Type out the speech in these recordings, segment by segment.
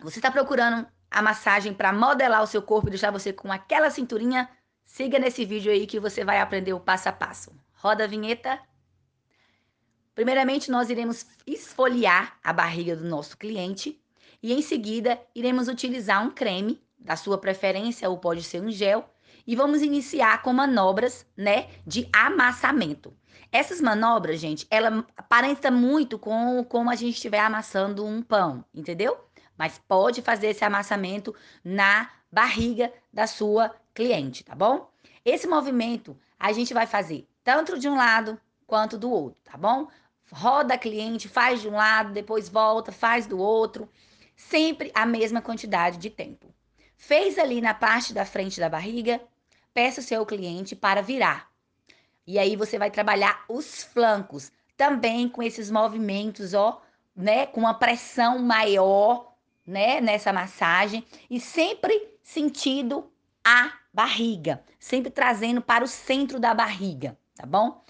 Você está procurando a massagem para modelar o seu corpo e deixar você com aquela cinturinha? Siga nesse vídeo aí que você vai aprender o passo a passo. Roda a vinheta. Primeiramente, nós iremos esfoliar a barriga do nosso cliente e em seguida iremos utilizar um creme da sua preferência ou pode ser um gel e vamos iniciar com manobras, né, de amassamento. Essas manobras, gente, ela aparenta muito com como a gente estiver amassando um pão, entendeu? Mas pode fazer esse amassamento na barriga da sua cliente, tá bom? Esse movimento a gente vai fazer tanto de um lado quanto do outro, tá bom? Roda a cliente, faz de um lado, depois volta, faz do outro, sempre a mesma quantidade de tempo. Fez ali na parte da frente da barriga, peça o seu cliente para virar. E aí você vai trabalhar os flancos, também com esses movimentos, ó, né, com uma pressão maior, né, nessa massagem e sempre sentido a barriga, sempre trazendo para o centro da barriga, tá bom?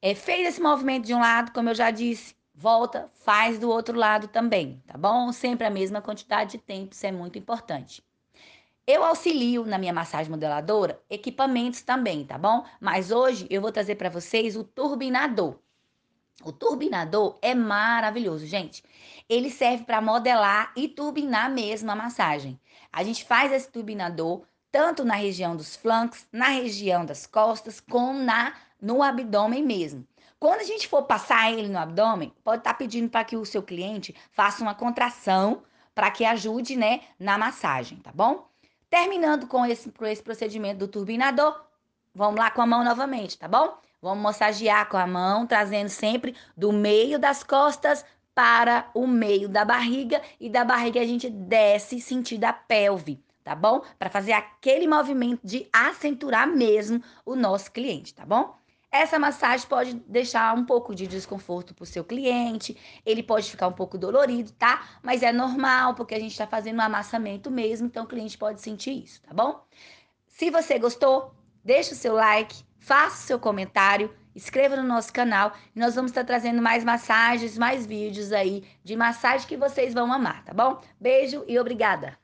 É, fez esse movimento de um lado, como eu já disse, volta, faz do outro lado também, tá bom? Sempre a mesma quantidade de tempo, isso é muito importante. Eu auxilio na minha massagem modeladora equipamentos também, tá bom? Mas hoje eu vou trazer para vocês o turbinador. O turbinador é maravilhoso, gente. Ele serve para modelar e turbinar mesmo a massagem. A gente faz esse turbinador tanto na região dos flancos, na região das costas, como na no abdômen mesmo. Quando a gente for passar ele no abdômen, pode estar tá pedindo para que o seu cliente faça uma contração para que ajude, né, na massagem, tá bom? Terminando com esse, com esse procedimento do turbinador, vamos lá com a mão novamente, tá bom? Vamos massagear com a mão, trazendo sempre do meio das costas para o meio da barriga e da barriga a gente desce sentindo a pelve, tá bom? Para fazer aquele movimento de acenturar mesmo o nosso cliente, tá bom? Essa massagem pode deixar um pouco de desconforto para o seu cliente, ele pode ficar um pouco dolorido, tá? Mas é normal, porque a gente está fazendo um amassamento mesmo, então o cliente pode sentir isso, tá bom? Se você gostou, deixa o seu like, faça seu comentário, inscreva no nosso canal e nós vamos estar trazendo mais massagens, mais vídeos aí de massagem que vocês vão amar, tá bom? Beijo e obrigada!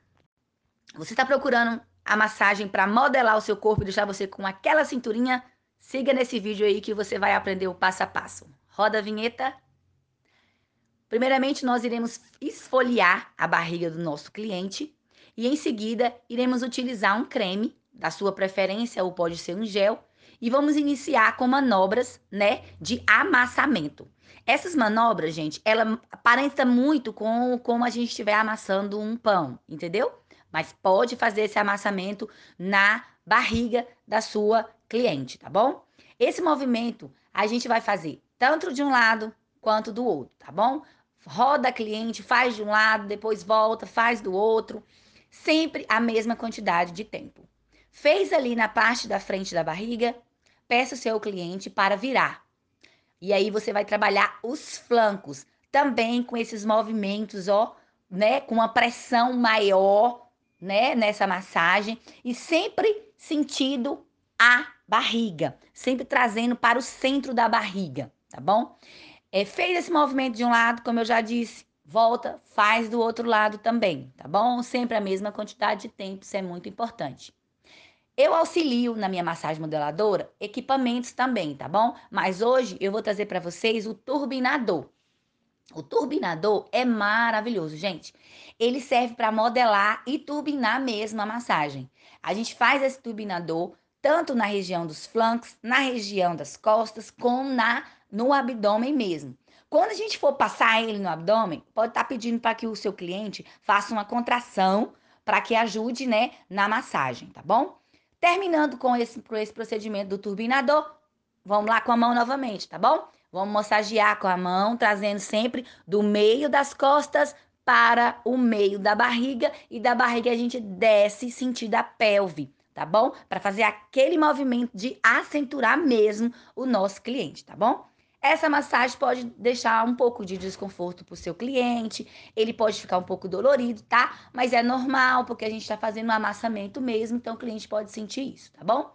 Você está procurando a massagem para modelar o seu corpo e deixar você com aquela cinturinha? Siga nesse vídeo aí que você vai aprender o passo a passo. Roda a vinheta. Primeiramente, nós iremos esfoliar a barriga do nosso cliente e em seguida iremos utilizar um creme da sua preferência ou pode ser um gel e vamos iniciar com manobras, né, de amassamento. Essas manobras, gente, ela aparenta muito com como a gente estiver amassando um pão, entendeu? Mas pode fazer esse amassamento na barriga da sua cliente, tá bom? Esse movimento a gente vai fazer tanto de um lado quanto do outro, tá bom? Roda a cliente, faz de um lado, depois volta, faz do outro, sempre a mesma quantidade de tempo. Fez ali na parte da frente da barriga, peça o seu cliente para virar. E aí você vai trabalhar os flancos, também com esses movimentos, ó, né, com uma pressão maior, né, nessa massagem e sempre sentido a barriga, sempre trazendo para o centro da barriga, tá bom? É, fez esse movimento de um lado, como eu já disse, volta, faz do outro lado também, tá bom? Sempre a mesma quantidade de tempo, isso é muito importante. Eu auxilio na minha massagem modeladora equipamentos também, tá bom? Mas hoje eu vou trazer para vocês o turbinador. O turbinador é maravilhoso, gente. Ele serve para modelar e turbinar mesmo a massagem. A gente faz esse turbinador tanto na região dos flancos, na região das costas, como na no abdômen mesmo. Quando a gente for passar ele no abdômen, pode estar tá pedindo para que o seu cliente faça uma contração para que ajude, né, na massagem, tá bom? Terminando com esse, com esse procedimento do turbinador, vamos lá com a mão novamente, tá bom? Vamos massagear com a mão, trazendo sempre do meio das costas para o meio da barriga e da barriga a gente desce sentindo a pelve tá bom? Para fazer aquele movimento de acenturar mesmo o nosso cliente, tá bom? Essa massagem pode deixar um pouco de desconforto para o seu cliente, ele pode ficar um pouco dolorido, tá? Mas é normal, porque a gente está fazendo um amassamento mesmo, então o cliente pode sentir isso, tá bom?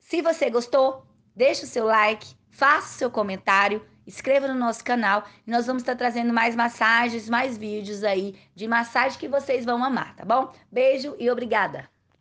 Se você gostou, deixa o seu like, faça o seu comentário, inscreva no nosso canal e nós vamos estar trazendo mais massagens, mais vídeos aí de massagem que vocês vão amar, tá bom? Beijo e obrigada!